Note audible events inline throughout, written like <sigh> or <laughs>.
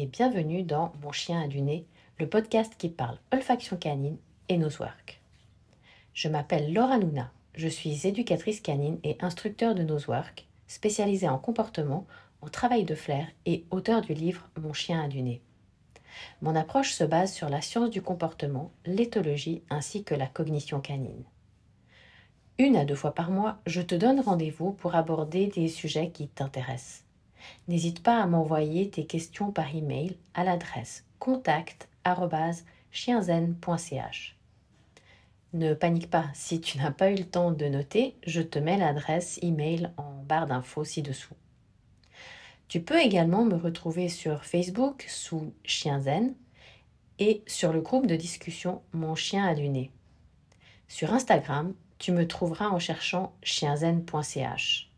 et bienvenue dans Mon chien a du nez, le podcast qui parle olfaction canine et nosework. Je m'appelle Laura Luna, je suis éducatrice canine et instructeur de nosework, spécialisée en comportement, en travail de flair et auteur du livre Mon chien a du nez. Mon approche se base sur la science du comportement, l'éthologie ainsi que la cognition canine. Une à deux fois par mois, je te donne rendez-vous pour aborder des sujets qui t'intéressent. N'hésite pas à m'envoyer tes questions par email à l'adresse contact@chienzen.ch. Ne panique pas, si tu n'as pas eu le temps de noter, je te mets l'adresse email en barre d'infos ci-dessous. Tu peux également me retrouver sur Facebook sous Chienzen et sur le groupe de discussion Mon chien a du nez. Sur Instagram, tu me trouveras en cherchant chienzen.ch.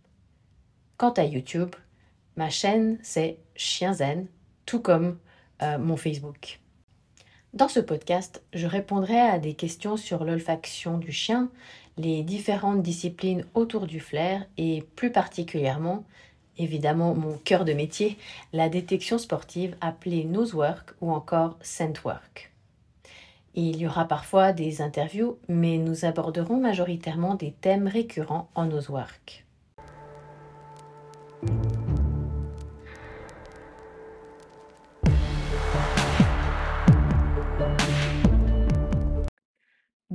Quant à YouTube, ma chaîne c'est Chienzen, tout comme euh, mon Facebook. Dans ce podcast, je répondrai à des questions sur l'olfaction du chien, les différentes disciplines autour du flair et plus particulièrement, évidemment mon cœur de métier, la détection sportive appelée nosework ou encore scentwork. Il y aura parfois des interviews, mais nous aborderons majoritairement des thèmes récurrents en nosework.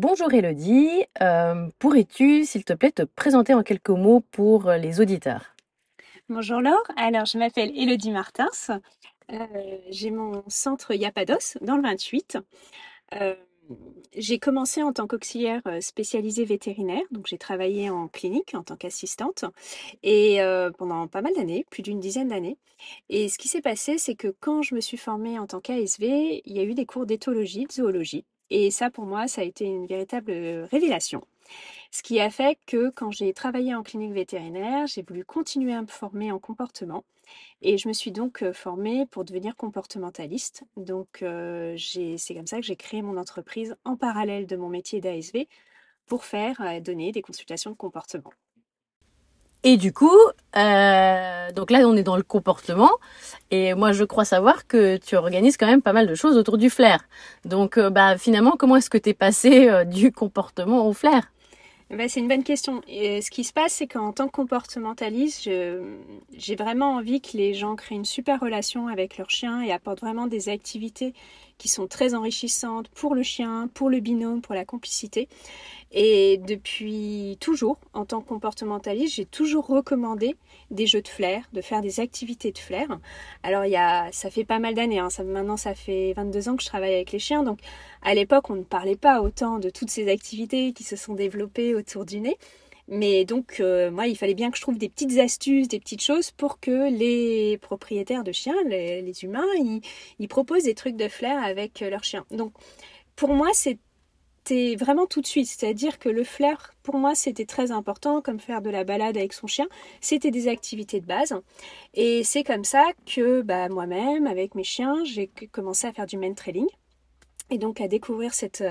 Bonjour Elodie, euh, pourrais-tu s'il te plaît te présenter en quelques mots pour les auditeurs? Bonjour Laure, alors je m'appelle Elodie Martins, euh, j'ai mon centre Yapados dans le 28. Euh, j'ai commencé en tant qu'auxiliaire euh, spécialisée vétérinaire, donc j'ai travaillé en clinique en tant qu'assistante et euh, pendant pas mal d'années, plus d'une dizaine d'années. Et ce qui s'est passé, c'est que quand je me suis formée en tant qu'ASV, il y a eu des cours d'éthologie, de zoologie. Et ça, pour moi, ça a été une véritable révélation. Ce qui a fait que quand j'ai travaillé en clinique vétérinaire, j'ai voulu continuer à me former en comportement. Et je me suis donc formée pour devenir comportementaliste. Donc c'est comme ça que j'ai créé mon entreprise en parallèle de mon métier d'ASV pour faire donner des consultations de comportement. Et du coup, euh, donc là on est dans le comportement, et moi je crois savoir que tu organises quand même pas mal de choses autour du flair. Donc bah finalement, comment est-ce que tu es passé <laughs> du comportement au flair? Bah, c'est une bonne question. Ce qui se passe, c'est qu'en tant que comportementaliste, j'ai vraiment envie que les gens créent une super relation avec leur chien et apportent vraiment des activités qui sont très enrichissantes pour le chien, pour le binôme, pour la complicité. Et depuis toujours, en tant que comportementaliste, j'ai toujours recommandé des jeux de flair, de faire des activités de flair. Alors il y ça fait pas mal d'années, hein. ça, maintenant ça fait 22 ans que je travaille avec les chiens, donc à l'époque on ne parlait pas autant de toutes ces activités qui se sont développées autour du nez. Mais donc, euh, moi, il fallait bien que je trouve des petites astuces, des petites choses pour que les propriétaires de chiens, les, humains, ils, proposent des trucs de flair avec leurs chiens. Donc, pour moi, c'était vraiment tout de suite. C'est-à-dire que le flair, pour moi, c'était très important, comme faire de la balade avec son chien. C'était des activités de base. Et c'est comme ça que bah, moi-même, avec mes chiens, j'ai commencé à faire du main trailing. Et donc à découvrir cette,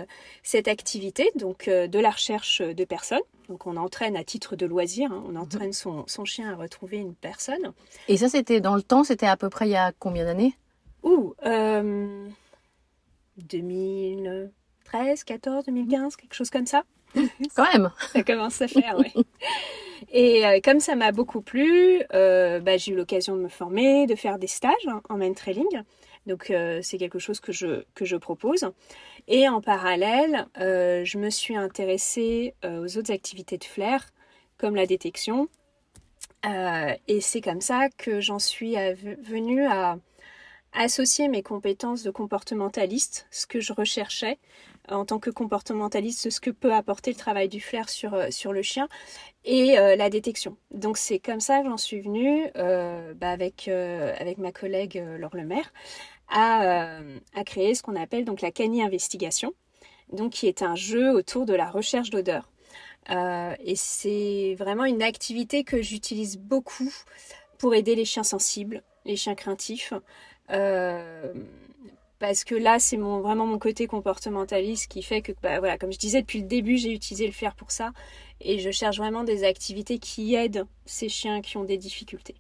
cette activité, donc euh, de la recherche de personnes. Donc on entraîne à titre de loisir, hein. on mhm. entraîne son, son, chien à retrouver une personne. Et ça, c'était dans le temps, c'était à peu près il y a combien d'années? Ouh, euh, 2000, 2013, 14, 2015, quelque chose comme ça. <laughs> Quand même. ça commence à faire, oui. Et euh, comme ça m'a beaucoup plu, euh, bah, j'ai eu l'occasion de me former, de faire des stages en main trailing. Donc euh, c'est quelque chose que je, que je propose. Et en parallèle, je me suis intéressée aux autres activités de flair, comme la détection. et c'est comme ça que j'en suis venue à associer mes compétences de comportementaliste, ce que je recherchais, en tant que comportementaliste ce que peut apporter le travail du flair sur, euh, le chien et euh, la détection. Donc c'est comme ça que j'en suis venue euh, bah, avec, avec ma collègue Laure Lemaire à, à créer ce qu'on appelle donc la Cani Investigation, donc qui est un jeu autour de la recherche d'odeur. et c'est vraiment une activité que j'utilise beaucoup pour aider les chiens sensibles, les chiens craintifs. Parce que là, c'est mon, vraiment mon côté comportementaliste qui fait que, bah, voilà, comme je disais, depuis le début, j'ai utilisé le fer pour ça. Et je cherche vraiment des activités qui aident ces chiens qui ont des difficultés.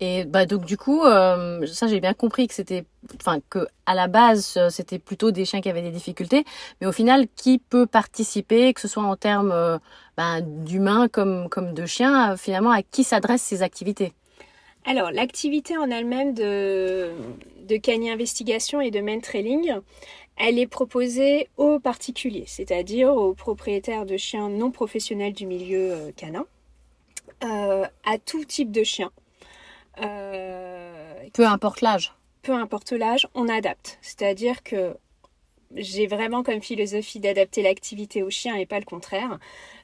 Et bah donc du coup, euh, ça j'ai bien compris que c'était, enfin que à la base euh, c'était plutôt des chiens qui avaient des difficultés, mais au final qui peut participer, que ce soit en termes euh, ben, d'humains comme comme de chiens, finalement à qui s'adressent ces activités? Alors l'activité en elle-même de de Cani Investigation et de Main Trailing, elle est proposée aux particuliers, c'est-à-dire aux propriétaires de chiens non professionnels du milieu canin, à tout type de chiens. Euh, peu importe l'âge. Peu importe l'âge, on adapte. C'est-à-dire que j'ai vraiment comme philosophie d'adapter l'activité au chien et pas le contraire.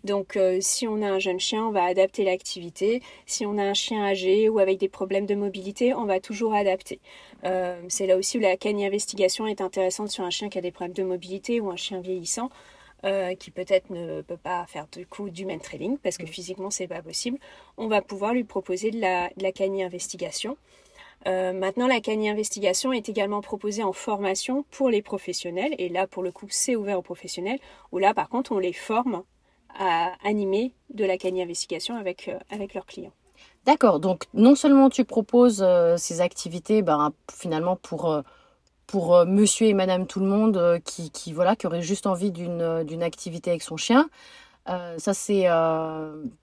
Donc euh, si on a un jeune chien, on va adapter l'activité. Si on a un chien âgé ou avec des problèmes de mobilité, on va toujours adapter. Euh, c'est là aussi où la canine investigation est intéressante sur un chien qui a des problèmes de mobilité ou un chien vieillissant. Euh, qui peut-être ne peut pas faire du coup du main trailing parce que mm. physiquement c'est pas possible, on va pouvoir lui proposer de la, de la canine investigation. Euh, maintenant, la canine investigation est également proposée en formation pour les professionnels et là pour le coup c'est ouvert aux professionnels où là par contre on les forme à animer de la canine investigation avec, euh, avec leurs clients. D'accord, donc non seulement tu proposes ces activités ben, finalement pour pour euh, monsieur et madame tout le monde euh, qui, qui, voilà, qui aurait juste envie euh, d'une activité avec son chien. Ça, c'est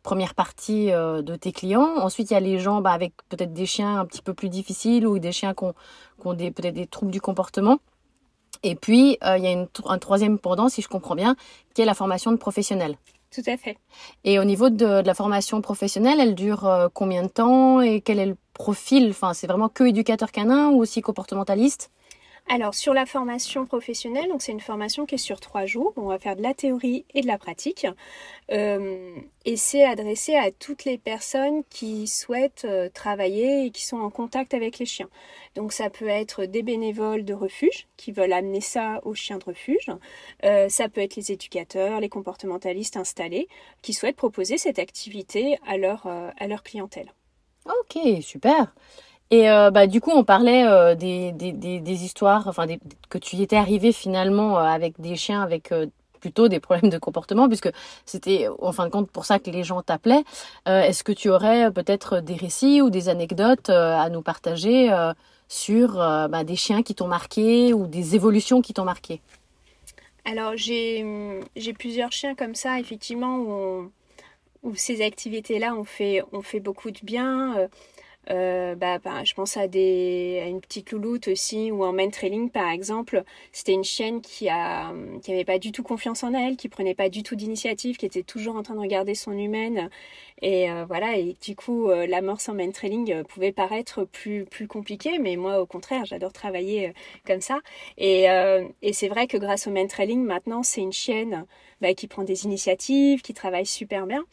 première partie de tes clients. Ensuite, il y a les gens bah, avec peut-être des chiens un petit peu plus difficiles ou des chiens qui ont, qui ont des, peut-être des troubles du comportement. Et puis, il y a une, un troisième pendant, si je comprends bien, qui est la formation de professionnels. Tout à fait. Et au niveau de, de la formation professionnelle, elle dure combien de temps et quel est le profil? Enfin, c'est vraiment que éducateur canin ou aussi comportementaliste? Alors sur la formation professionnelle, donc c'est une formation qui est sur trois jours. On va faire de la théorie et de la pratique, euh, et c'est adressé à toutes les personnes qui souhaitent euh, travailler et qui sont en contact avec les chiens. Donc ça peut être des bénévoles de refuge qui veulent amener ça aux chiens de refuge. Euh, ça peut être les éducateurs, les comportementalistes installés qui souhaitent proposer cette activité à leur à leur clientèle. Ok, super. Et euh, bah, du coup, on parlait euh, des, des, des, histoires, enfin, que tu y étais arrivé finalement euh, avec des chiens avec plutôt des problèmes de comportement, puisque c'était en fin de compte pour ça que les gens t'appelaient. Est-ce que tu aurais peut-être des récits ou des anecdotes à nous partager sur bah, des chiens qui t'ont marqué ou des évolutions qui t'ont marqué? Alors, j'ai plusieurs chiens comme ça, effectivement, où, où ces activités-là ont fait, ont fait beaucoup de bien. Euh, bah, bah, je pense à, des, à une petite louloute aussi, ou en main trailing par exemple. C'était une chienne qui a qui avait pas du tout confiance en elle, qui prenait pas du tout d'initiative, qui était toujours en train de regarder son humaine. Et euh, voilà, et du coup, euh, l'amorce en main trailing pouvait paraître plus, plus compliquée, mais moi, au contraire, j'adore travailler comme ça. Et, et c'est vrai que grâce au main trailing, maintenant, c'est une chienne bah, qui prend des initiatives, qui travaille super bien.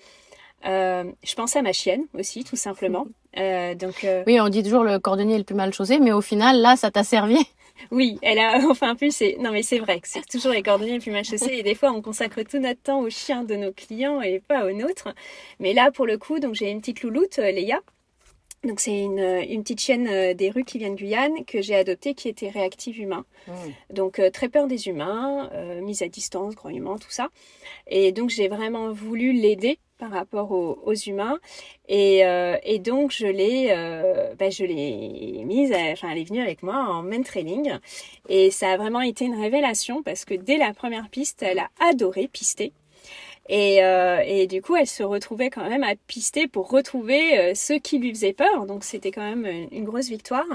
Euh, je pense à ma chienne aussi, tout simplement. <laughs> Euh, donc, euh, Oui, on dit toujours le cordonnier est le plus mal chaussé, mais au final, là, ça t'a servi. <laughs> Oui, elle a, <laughs> enfin, plus, c'est, non, mais c'est vrai que c'est toujours les cordonniers les plus mal chaussés, et des fois, on consacre tout notre temps aux chiens de nos clients et pas aux nôtres. Mais là, pour le coup, donc, j'ai une petite louloute, Léa. Donc, c'est une, une petite chienne des rues qui vient de Guyane que j'ai adoptée qui était réactive humain. Mmh. Donc, très peur des humains, mise à distance, grognement, tout ça. Et donc, j'ai vraiment voulu l'aider par rapport aux, humains et, euh, et, donc je l'ai euh, ben, je l'ai mise enfin elle est venue avec moi en main training et ça a vraiment été une révélation parce que dès la première piste elle a adoré pister et, euh, et du coup elle se retrouvait quand même à pister pour retrouver ce qui lui faisait peur donc c'était quand même une, grosse victoire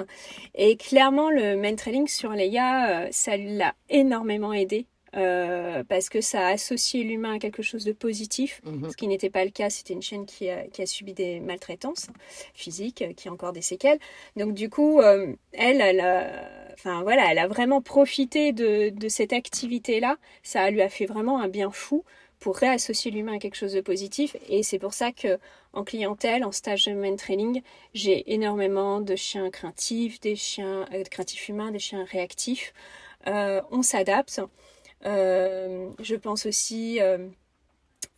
et clairement le main training sur Leia ça l'a énormément aidé euh, parce que ça a associé l'humain à quelque chose de positif, mhm. ce qui n'était pas le cas. C'était une chaîne qui a, qui a, subi des maltraitances physiques, qui a encore des séquelles. Donc du coup, euh, elle, elle a, enfin voilà, elle a vraiment profité de, de cette activité-là. Ça lui a fait vraiment un bien fou pour réassocier l'humain à quelque chose de positif. Et c'est pour ça que en clientèle, en stage de main training, j'ai énormément de chiens craintifs, des chiens euh, craintifs humains, des chiens réactifs. on s'adapte. Euh, je pense aussi euh,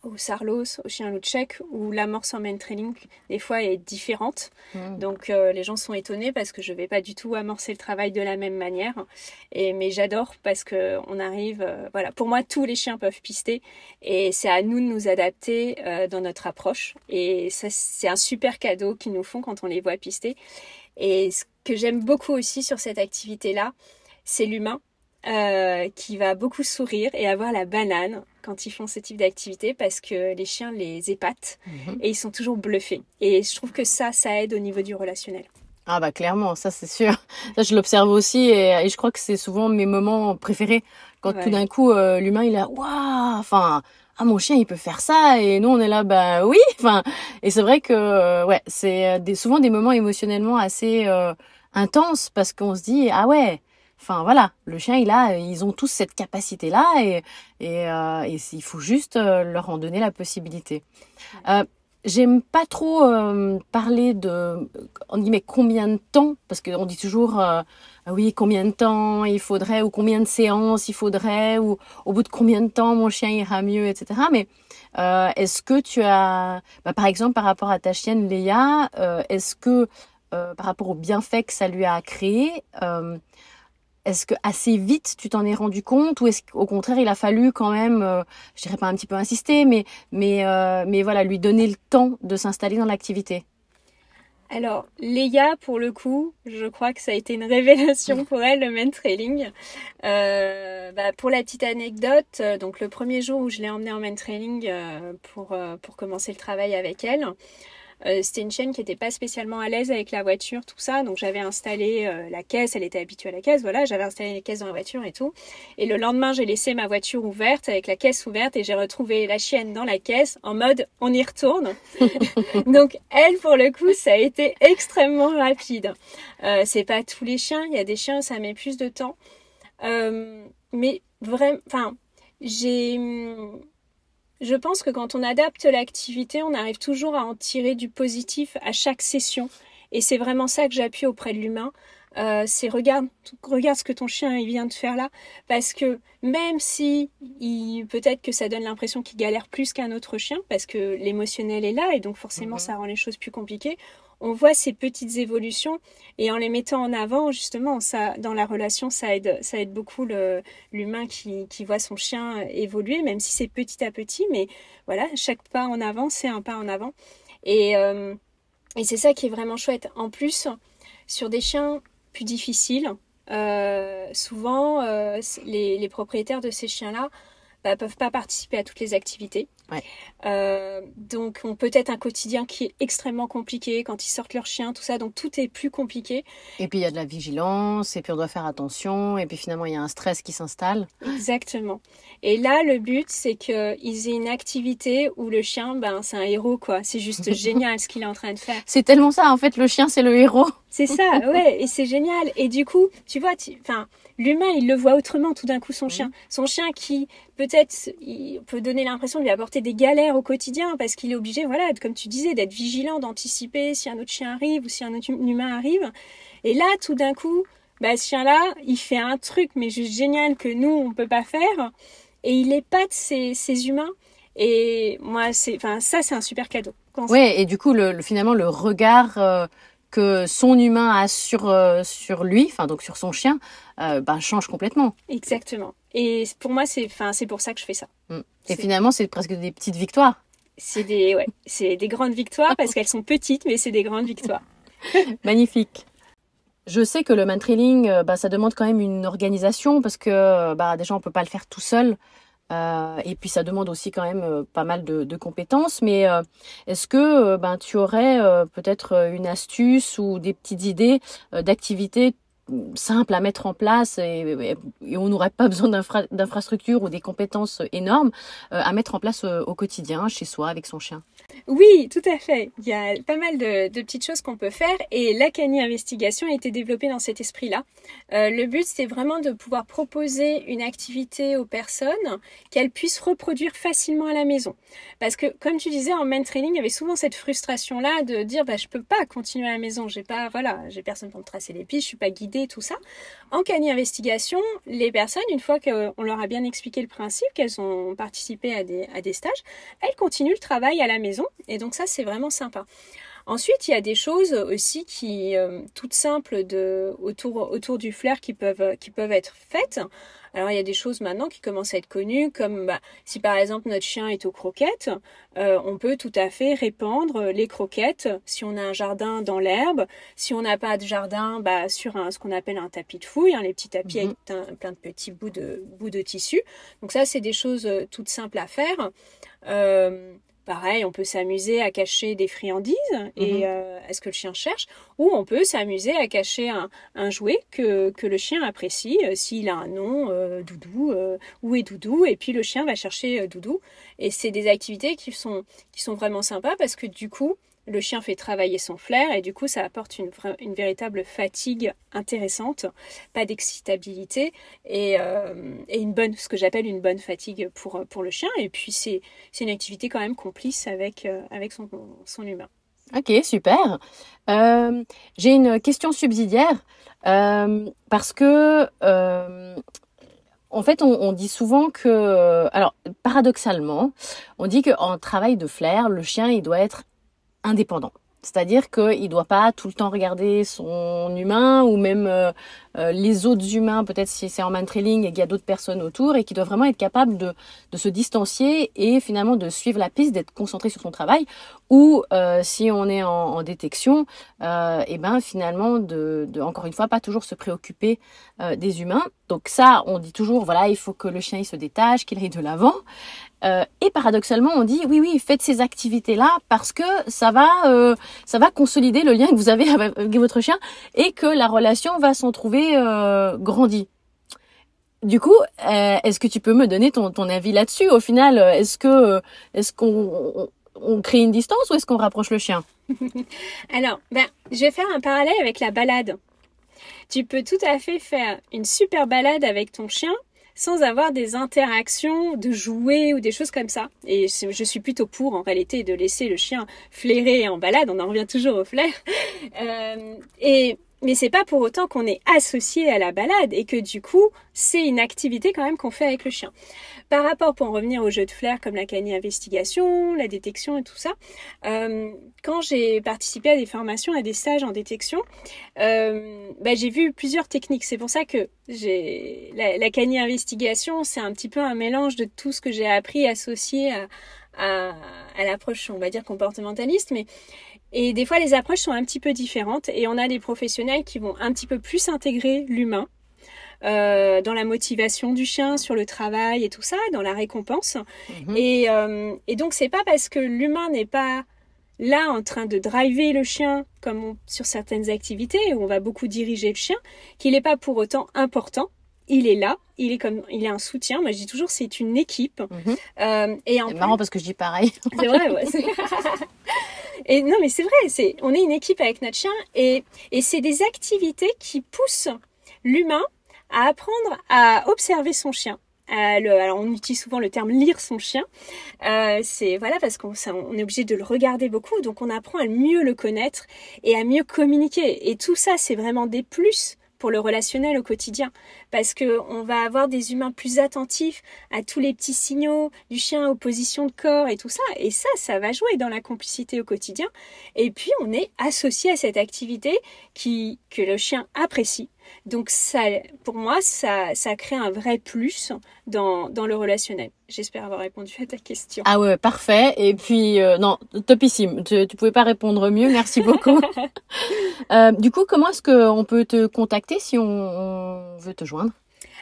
au Sarlos, au chien loup tchèque, où l'amorce en main trailing, des fois, est différente. Hmm. Donc, euh, les gens sont étonnés parce que je vais pas du tout amorcer le travail de la même manière. Et, mais j'adore parce que on arrive, euh, voilà, pour moi, tous les chiens peuvent pister et c'est à nous de nous adapter euh, dans notre approche. Et ça, c'est un super cadeau qu'ils nous font quand on les voit pister. Et ce que j'aime beaucoup aussi sur cette activité-là, c'est l'humain. Qui va beaucoup sourire et avoir la banane quand ils font ce type d'activité parce que les chiens les épatent mhm. et ils sont toujours bluffés. Et je trouve que ça, ça aide au niveau du relationnel. Ah bah clairement, ça c'est sûr. <laughs> Ça je l'observe aussi et, je crois que c'est souvent mes moments préférés quand tout d'un coup euh, l'humain il est waouh, enfin ah mon chien il peut faire ça et nous on est là bah oui, <laughs> enfin et c'est vrai que euh, ouais c'est des, souvent des moments émotionnellement assez euh, intenses parce qu'on se dit ah ouais Enfin voilà, le chien il a, ils ont tous cette capacité là et et, euh, et il faut juste euh, leur en donner la possibilité. Euh, J'aime pas trop euh, parler de, on dit mais combien de temps parce qu'on dit toujours euh, oui combien de temps il faudrait ou combien de séances il faudrait ou au bout de combien de temps mon chien ira mieux etc. Mais est-ce que tu as, bah, par exemple par rapport à ta chienne Léa, est-ce que par rapport au bienfait que ça lui a créé est-ce que assez vite tu t'en es rendu compte ou est-ce qu'au contraire il a fallu quand même, euh, je dirais pas un petit peu insister, mais mais euh, mais voilà lui donner le temps de s'installer dans l'activité? Alors Léa pour le coup, je crois que ça a été une révélation pour elle le main trailing. Euh, bah, pour la petite anecdote, donc le premier jour où je l'ai emmenée en main trailing pour pour commencer le travail avec elle. Euh, c'était une chaîne qui n'était pas spécialement à l'aise avec la voiture, tout ça. Donc j'avais installé euh, la caisse, elle était habituée à la caisse, voilà, j'avais installé les caisses dans la voiture et tout. Et le lendemain, j'ai laissé ma voiture ouverte avec la caisse ouverte et j'ai retrouvé la chienne dans la caisse en mode on y retourne. <laughs> Donc elle, pour le coup, ça a été extrêmement rapide. Euh, c'est pas tous les chiens, il y a des chiens ça met plus de temps. Mais vraiment, enfin, j'ai je pense que quand on adapte l'activité, on arrive toujours à en tirer du positif à chaque session. Et c'est vraiment ça que j'appuie auprès de l'humain. Euh, c'est regarde, regarde ce que ton chien il vient de faire là, parce que même si peut-être que ça donne l'impression qu'il galère plus qu'un autre chien, parce que l'émotionnel est là et donc forcément mhm. ça rend les choses plus compliquées on voit ces petites évolutions et en les mettant en avant, justement, dans la relation, ça aide, ça aide beaucoup l'humain qui, voit son chien évoluer, même si c'est petit à petit, mais voilà, chaque pas en avant, c'est un pas en avant. Et, euh, c'est ça qui est vraiment chouette. En plus, sur des chiens plus difficiles, euh, souvent, euh, les, propriétaires de ces chiens-là ne peuvent pas participer à toutes les activités. Euh, donc, on peut être un quotidien qui est extrêmement compliqué quand ils sortent leur chien, tout ça. Donc, tout est plus compliqué. Et puis, il y a de la vigilance, et puis on doit faire attention, et puis finalement, il y a un stress qui s'installe. Exactement. Et là, le but, c'est qu'ils aient une activité où le chien, ben, c'est un héros, quoi. C'est juste <laughs> génial ce qu'il est en train de faire. C'est tellement ça, en fait, le chien, c'est le héros. C'est ça, ouais, et c'est génial. Et du coup, tu vois, enfin, l'humain, il le voit autrement tout d'un coup, son chien. Son chien qui, peut-être, il peut donner l'impression de lui apporter des galères au quotidien parce qu'il est obligé, voilà, comme tu disais, d'être vigilant, d'anticiper si un autre chien arrive ou si un autre humain arrive. Et là, tout d'un coup, bah, ce chien-là, il fait un truc, mais juste génial que nous, on peut pas faire. Et il épate ses, ses humains. Et moi, c'est, enfin, ça, c'est un super cadeau. Ouais, et du coup, le, finalement, le regard euh, que son humain a sur, euh, sur lui, enfin donc sur son chien, euh, ben, change complètement. Exactement. Et pour moi, c'est c'est pour ça que je fais ça. Mm. Et finalement, c'est presque des petites victoires. C'est des, ouais, c'est des grandes victoires parce qu'elles sont petites, mais c'est des grandes victoires. <laughs> Magnifique. Je sais que le man trailing, euh, bah, ça demande quand même une organisation parce que bah, déjà on peut pas le faire tout seul. Euh, et puis ça demande aussi quand même euh, pas mal de, compétences. Mais euh, est-ce que ben, tu aurais peut-être une astuce ou des petites idées d'activités simples à mettre en place et, on n'aurait pas besoin d'infrastructures ou des compétences énormes à mettre en place au quotidien chez soi avec son chien Oui, tout à fait. Il y a pas mal de, petites choses qu'on peut faire et la Cani Investigation a été développée dans cet esprit-là. Euh, le but, c'est vraiment de pouvoir proposer une activité aux personnes qu'elles puissent reproduire facilement à la maison. Parce que, comme tu disais, en main training, il y avait souvent cette frustration-là de dire, bah, je peux pas continuer à la maison, j'ai pas, voilà, j'ai personne pour me tracer les pistes, je suis pas guidée, tout ça. En Cani Investigation, les personnes, une fois qu'on leur a bien expliqué le principe, qu'elles ont participé à des stages, elles continuent le travail à la maison et donc ça, c'est vraiment sympa. Ensuite, il y a des choses aussi qui, euh, toutes simples de, autour, autour du flair qui peuvent, qui peuvent être faites. Alors, il y a des choses maintenant qui commencent à être connues, comme bah, si par exemple notre chien est aux croquettes, euh, on peut tout à fait répandre les croquettes si on a un jardin dans l'herbe. Si on n'a pas de jardin, bah, sur un, ce qu'on appelle un tapis de fouille, hein, les petits tapis avec mhm. plein de petits bouts de, bouts de tissu. Donc ça, c'est des choses euh, toutes simples à faire. Euh, Pareil, on peut s'amuser à cacher des friandises et mhm. euh, est-ce que le chien cherche? Ou on peut s'amuser à cacher un, jouet que, que, le chien apprécie, euh, s'il a un nom, euh, Doudou, où est Doudou Et puis le chien va chercher Doudou. Et c'est des activités qui sont, qui sont vraiment sympas parce que du coup, le chien fait travailler son flair et du coup ça apporte une, véritable fatigue intéressante, pas d'excitabilité et, euh, et, une bonne, ce que j'appelle une bonne fatigue pour, pour le chien. Et puis c'est une activité quand même complice avec, euh, avec son, son humain. Ok, super. Euh, j'ai une question subsidiaire parce que en fait, on, on, dit souvent que, alors paradoxalement, on dit qu'en travail de flair, le chien il doit être indépendant. C'est-à-dire qu'il ne doit pas tout le temps regarder son humain ou même euh, euh, les autres humains, peut-être si c'est en man trailing et qu'il y a d'autres personnes autour, et qu'il doit vraiment être capable de, de, se distancier et finalement de suivre la piste, d'être concentré sur son travail. Ou euh, si on est en, en détection, et ben finalement de, de, encore une fois, pas toujours se préoccuper des humains. Donc ça, on dit toujours, voilà, il faut que le chien il se détache, qu'il aille de l'avant. Euh, et paradoxalement, on dit oui, oui, faites ces activités-là parce que ça va, euh, ça va consolider le lien que vous avez <laughs> avec votre chien et que la relation va s'en trouver euh, grandie. Du coup, euh, est-ce que tu peux me donner ton, ton avis là-dessus? Au final, est-ce que est-ce qu'on on crée une distance ou est-ce qu'on rapproche le chien? <laughs> Alors, ben, je vais faire un parallèle avec la balade. Tu peux tout à fait faire une super balade avec ton chien sans avoir des interactions de jouer ou des choses comme ça. Et je suis plutôt pour en réalité de laisser le chien flairer en balade, on en revient toujours au flair. <laughs> Euh, et mais c'est pas pour autant qu'on est associé à la balade et que du coup, c'est une activité quand même qu'on fait avec le chien. Par rapport, pour en revenir au jeu de flair comme la canine investigation, la détection et tout ça, euh, quand j'ai participé à des formations, à des stages en détection, euh, bah, j'ai vu plusieurs techniques. C'est pour ça que j'ai la, la canine investigation, c'est un petit peu un mélange de tout ce que j'ai appris associé à, à, à l'approche, on va dire, comportementaliste, mais et des fois, les approches sont un petit peu différentes et on a des professionnels qui vont un petit peu plus intégrer l'humain euh, dans la motivation du chien, sur le travail et tout ça, dans la récompense. Mhm. Et, euh, et donc, c'est pas parce que l'humain n'est pas là en train de driver le chien comme sur certaines activités où on va beaucoup diriger le chien qu'il n'est pas pour autant important il est là, il est comme, il est un soutien. Moi, je dis toujours, c'est une équipe. Mhm. Euh, et en c'est marrant parce que je dis pareil. <laughs> C'est vrai, ouais. <laughs> Et non, mais c'est vrai, c'est, on est une équipe avec notre chien et, et c'est des activités qui poussent l'humain à apprendre à observer son chien. alors on utilise souvent le terme lire son chien. Euh, c'est voilà parce qu'on on est obligé de le regarder beaucoup, donc on apprend à mieux le connaître et à mieux communiquer. Et tout ça, c'est vraiment des plus pour le relationnel au quotidien. Parce que on va avoir des humains plus attentifs à tous les petits signaux du chien aux positions de corps et tout ça. Et ça ça va jouer dans la complicité au quotidien. Et puis on est associé à cette activité qui que le chien apprécie donc ça, pour moi, ça, ça crée un vrai plus dans, dans le relationnel. J'espère avoir répondu à ta question. Ah ouais, parfait. Et puis, euh, non, topissime. Tu, tu pouvais pas répondre mieux. Merci beaucoup. <laughs> euh, du coup, comment est-ce qu'on peut te contacter si on, on veut te joindre?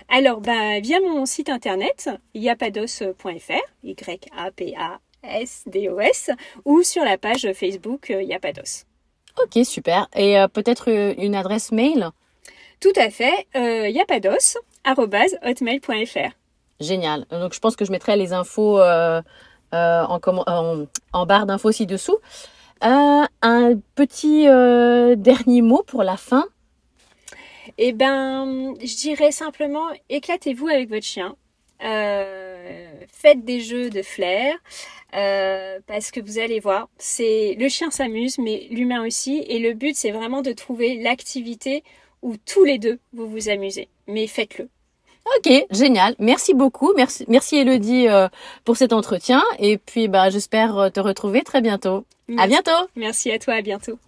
Alors, bah, via mon site internet, yapados.fr, Y-A-P-A-S-D-O-S, ou sur la page Facebook euh, Yapados. Ok, super. Et euh, peut-être une adresse mail? Tout à fait, euh, yapados.hotmail.fr. Génial. Donc je pense que je mettrai les infos euh, euh, en, en, en, barre d'infos ci-dessous. Euh, un petit dernier mot pour la fin. Eh ben, je dirais simplement éclatez-vous avec votre chien. faites des jeux de flair. parce que vous allez voir, c'est le chien s'amuse, mais l'humain aussi. Et le but, c'est vraiment de trouver l'activité où tous les deux vous vous amusez. Mais faites-le. Ok, génial. Merci beaucoup. Merci, merci Elodie euh, pour cet entretien. Et puis, bah, j'espère euh, te retrouver très bientôt. À bientôt. Merci à toi. À bientôt.